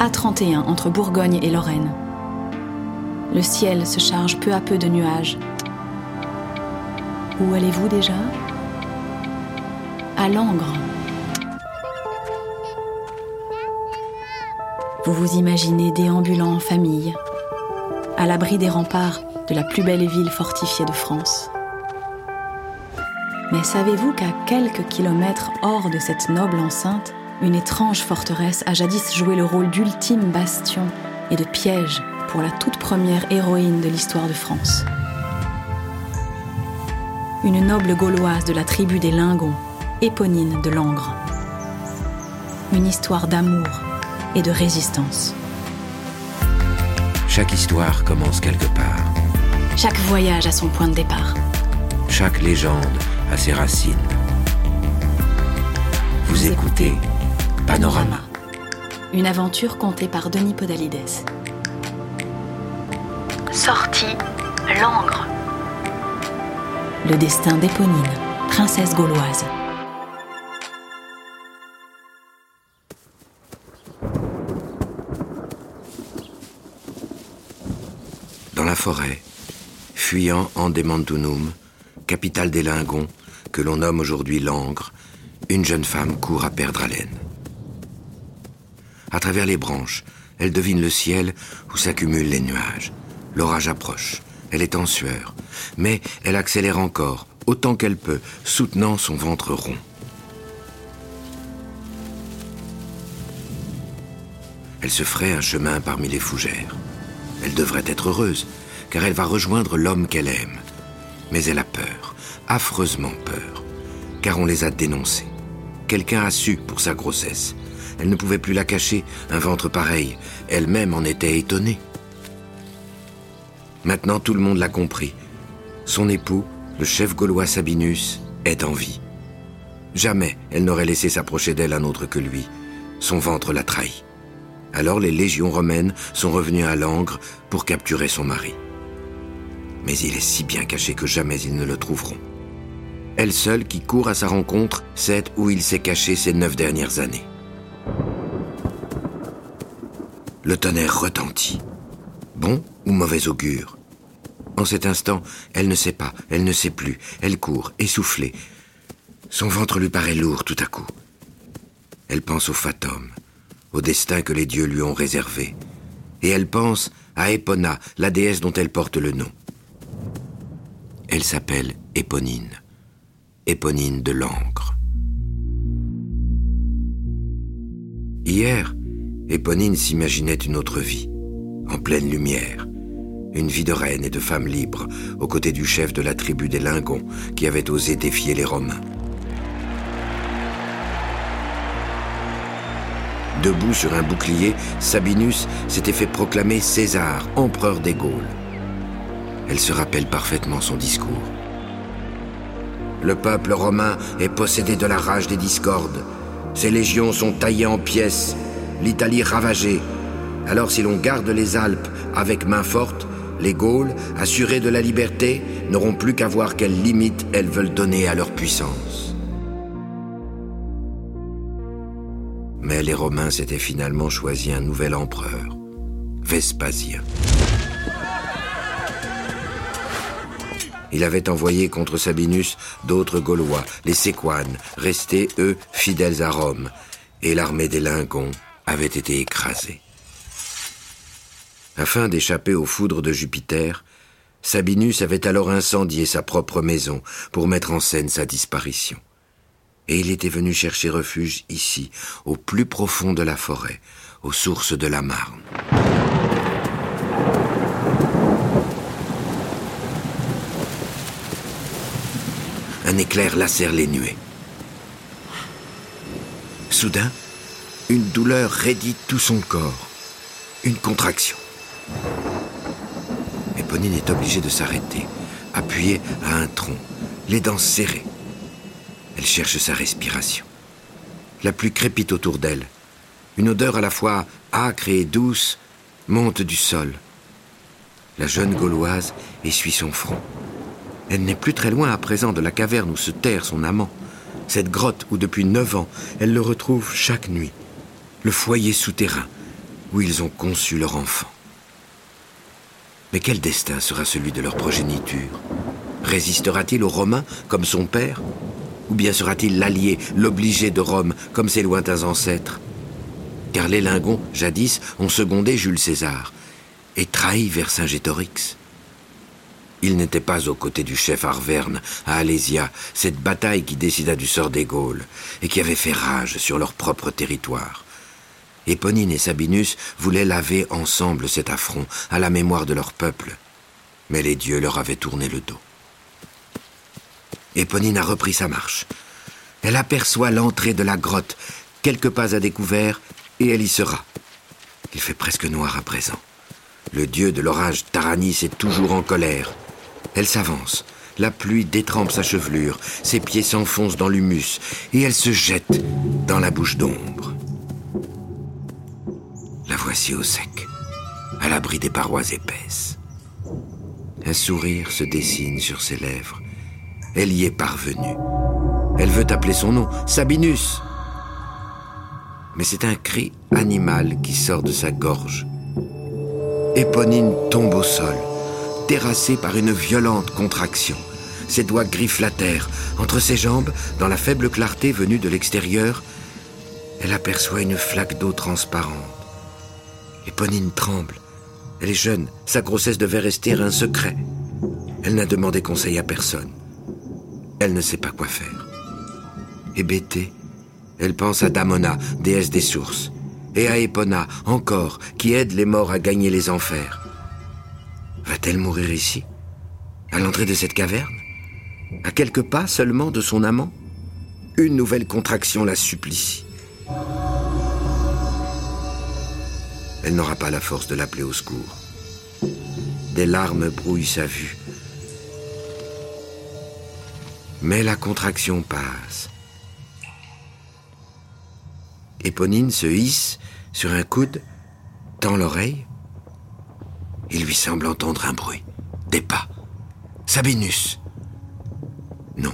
A31 entre Bourgogne et Lorraine. Le ciel se charge peu à peu de nuages. Où allez-vous déjà? À Langres. Vous vous imaginez déambulant en famille, à l'abri des remparts de la plus belle ville fortifiée de France. Mais savez-vous qu'à quelques kilomètres hors de cette noble enceinte, une étrange forteresse a jadis joué le rôle d'ultime bastion et de piège pour la toute première héroïne de l'histoire de France Une noble gauloise de la tribu des Lingons, Éponine de Langres. Une histoire d'amour et de résistance. Chaque histoire commence quelque part. Chaque voyage a son point de départ. Chaque légende a ses racines. Vous, écoutez Panorama. Une aventure contée par Denis Podalides. Sortie Langres. Le destin d'Éponine, princesse gauloise. Dans la forêt, fuyant Andemantunum, capitale des Lingons, que l'on nomme aujourd'hui Langres, une jeune femme court à perdre haleine. À travers les branches, elle devine le ciel où s'accumulent les nuages. L'orage approche. Elle est en sueur. Mais elle accélère encore, autant qu'elle peut, soutenant son ventre rond. Elle se ferait un chemin parmi les fougères. Elle devrait être heureuse, car elle va rejoindre l'homme qu'elle aime. Mais elle a peur, affreusement peur, car on les a dénoncés. Quelqu'un a su pour sa grossesse. Elle ne pouvait plus la cacher, un ventre pareil. Elle-même en était étonnée. Maintenant tout le monde l'a compris. Son époux, le chef gaulois Sabinus, est en vie. Jamais elle n'aurait laissé s'approcher d'elle un autre que lui. Son ventre l'a trahi. Alors les légions romaines sont revenues à Langres pour capturer son mari. Mais il est si bien caché que jamais ils ne le trouveront. Elle seule qui court à sa rencontre sait où il s'est caché ces neuf dernières années. Le tonnerre retentit. Bon ou mauvais augure? En cet instant, elle ne sait pas, elle ne sait plus, elle court, essoufflée. Son ventre lui paraît lourd tout à coup. Elle pense au fatum, au destin que les dieux lui ont réservé. Et elle pense à Epona, la déesse dont elle porte le nom. Elle s'appelle Éponine. Éponine de l'Ancre. Hier, Éponine s'imaginait une autre vie, en pleine lumière. Une vie de reine et de femme libre, aux côtés du chef de la tribu des Lingons, qui avait osé défier les Romains. Debout sur un bouclier, Sabinus s'était fait proclamer César, empereur des Gaules. Elle se rappelle parfaitement son discours. Le peuple romain est possédé de la rage des discordes. Ses légions sont taillées en pièces, l'Italie ravagée. Alors si l'on garde les Alpes avec main forte, les Gaules, assurés de la liberté, n'auront plus qu'à voir quelles limites elles veulent donner à leur puissance. Mais les Romains s'étaient finalement choisi un nouvel empereur, Vespasien. Il avait envoyé contre Sabinus d'autres Gaulois, les Séquanes, restés, eux, fidèles à Rome, et l'armée des Lingons avait été écrasée. Afin d'échapper aux foudres de Jupiter, Sabinus avait alors incendié sa propre maison pour mettre en scène sa disparition. Et il était venu chercher refuge ici, au plus profond de la forêt, aux sources de la Marne. Un éclair lacère les nuées. Soudain, une douleur raidit tout son corps. Une contraction. Éponine est obligée de s'arrêter, appuyée à un tronc, les dents serrées. Elle cherche sa respiration. La pluie crépite autour d'elle. Une odeur à la fois âcre et douce monte du sol. La jeune Gauloise essuie son front. Elle n'est plus très loin à présent de la caverne où se terre son amant. Cette grotte où depuis neuf ans elle le retrouve chaque nuit. Le foyer souterrain. où ils ont conçu leur enfant. Mais quel destin sera celui de leur progéniture? Résistera-t-il aux Romains comme son père? Ou bien sera-t-il l'allié, l'obligé de Rome comme ses lointains ancêtres? Car les Lingons, jadis, ont secondé Jules César et trahi Vercingétorix. Il n'était pas aux côtés du chef Arverne à Alésia, cette bataille qui décida du sort des Gaules et qui avait fait rage sur leur propre territoire. Éponine et Sabinus voulaient laver ensemble cet affront à la mémoire de leur peuple, mais les dieux leur avaient tourné le dos. Éponine a repris sa marche. Elle aperçoit l'entrée de la grotte, quelques pas à découvert, et elle y sera. Il fait presque noir à présent. Le dieu de l'orage Taranis est toujours en colère. Elle s'avance. La pluie détrempe sa chevelure, ses pieds s'enfoncent dans l'humus, et elle se jette dans la bouche d'ombre. La voici au sec, à l'abri des parois épaisses. Un sourire se dessine sur ses lèvres. Elle y est parvenue. Elle veut appeler son nom, Sabinus. Mais c'est un cri animal qui sort de sa gorge. Éponine tombe au sol, terrassée par une violente contraction. Ses doigts griffent la terre. Entre ses jambes, dans la faible clarté venue de l'extérieur, elle aperçoit une flaque d'eau transparente. Éponine tremble. Elle est jeune, sa grossesse devait rester un secret. Elle n'a demandé conseil à personne. Elle ne sait pas quoi faire. Hébétée, elle pense à Damona, déesse des sources, et à Epona, encore, qui aide les morts à gagner les enfers. Va-t-elle mourir ici À l'entrée de cette caverne À quelques pas seulement de son amant? Une nouvelle contraction la supplie. Elle n'aura pas la force de l'appeler au secours. Des larmes brouillent sa vue. Mais la contraction passe. Éponine se hisse sur un coude, tend l'oreille. Il lui semble entendre un bruit, des pas. Sabinus. Non,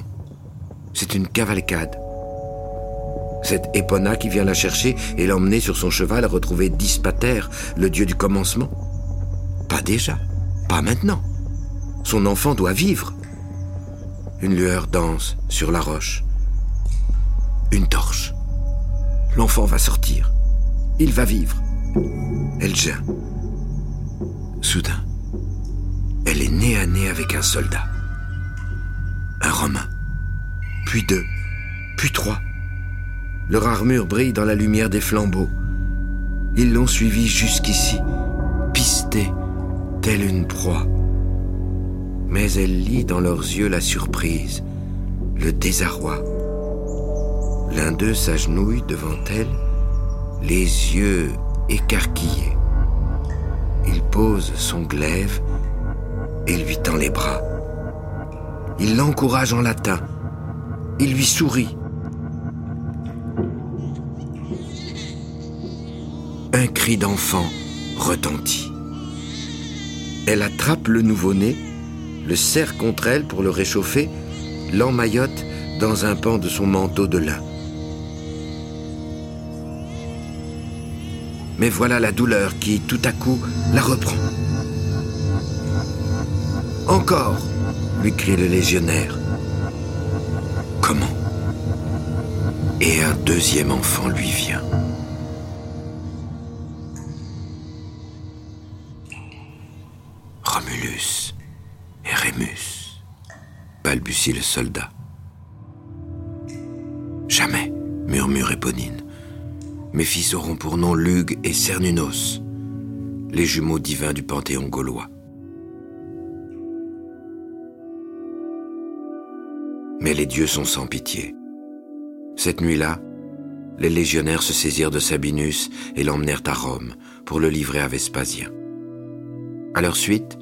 c'est une cavalcade. Cette Épona qui vient la chercher et l'emmener sur son cheval à retrouver Dispater, le dieu du commencement. Pas déjà, pas maintenant. Son enfant doit vivre. Une lueur danse sur la roche. Une torche. L'enfant va sortir. Il va vivre. Elle. Soudain, elle est nez à nez avec un soldat. Un Romain. Puis deux. Puis trois. Leur armure brille dans la lumière des flambeaux. Ils l'ont suivi jusqu'ici, pisté, telle une proie. Mais elle lit dans leurs yeux la surprise, le désarroi. L'un d'eux s'agenouille devant elle, les yeux écarquillés. Pose son glaive et lui tend les bras. Il l'encourage en latin. Il lui sourit. Un cri d'enfant retentit. Elle attrape le nouveau-né, le serre contre elle pour le réchauffer, l'emmaillote dans un pan de son manteau de lin. Mais voilà la douleur qui, tout à coup, la reprend. Encore lui crie le légionnaire. Comment Et un deuxième enfant lui vient. Romulus et Rémus, balbutie le soldat. Jamais, murmure Éponine. Mes fils auront pour nom Lug et Cernunos, les jumeaux divins du panthéon gaulois. Mais les dieux sont sans pitié. Cette nuit-là, les légionnaires se saisirent de Sabinus et l'emmenèrent à Rome pour le livrer à Vespasien. À leur suite,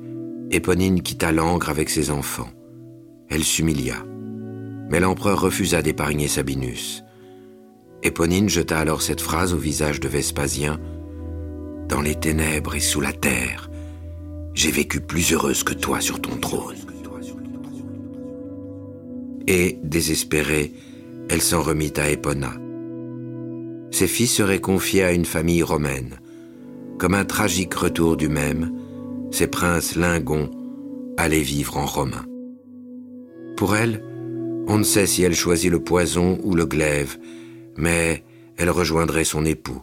Éponine quitta Langres avec ses enfants. Elle s'humilia. Mais l'empereur refusa d'épargner Sabinus. Éponine jeta alors cette phrase au visage de Vespasien. Dans les ténèbres et sous la terre, j'ai vécu plus heureuse que toi sur ton trône. Et, désespérée, elle s'en remit à Épona. Ses fils seraient confiés à une famille romaine. comme un tragique retour du même, ces princes lingons allaient vivre en romain. Pour elle, on ne sait si elle choisit le poison ou le glaive, mais elle rejoindrait son époux,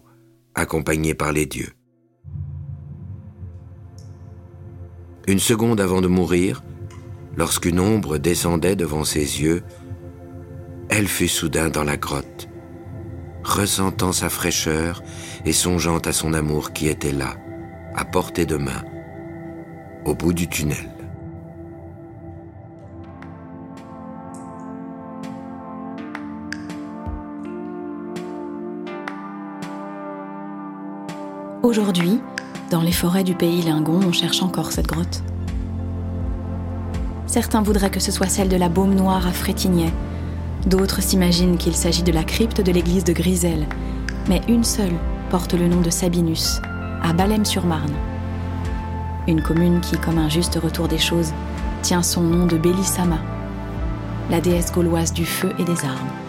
accompagnée par les dieux. Une seconde avant de mourir, lorsqu'une ombre descendait devant ses yeux, elle fut soudain dans la grotte, ressentant sa fraîcheur et songeant à son amour qui était là, à portée de main, au bout du tunnel. Aujourd'hui, dans les forêts du pays Lingon, on cherche encore cette grotte. Certains voudraient que ce soit celle de la Baume Noire à Frétignet. D'autres s'imaginent qu'il s'agit de la crypte de l'église de Griselle. Mais une seule porte le nom de Sabinus, à Balem-sur-Marne. Une commune qui, comme un juste retour des choses, tient son nom de Bélissama, la déesse gauloise du feu et des armes.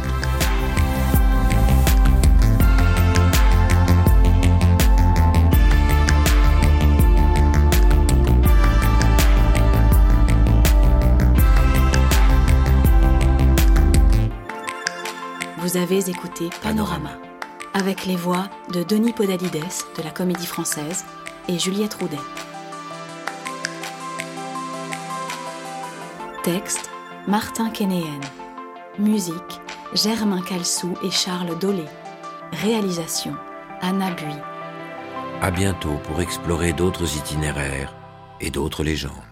Vous avez écouté Panorama, avec les voix de Denis Podalides de la Comédie Française et Juliette Roudet. Texte Martin Kénéen. Musique Germain Calsou et Charles Dolé. Réalisation Anna Bui. À bientôt pour explorer d'autres itinéraires et d'autres légendes.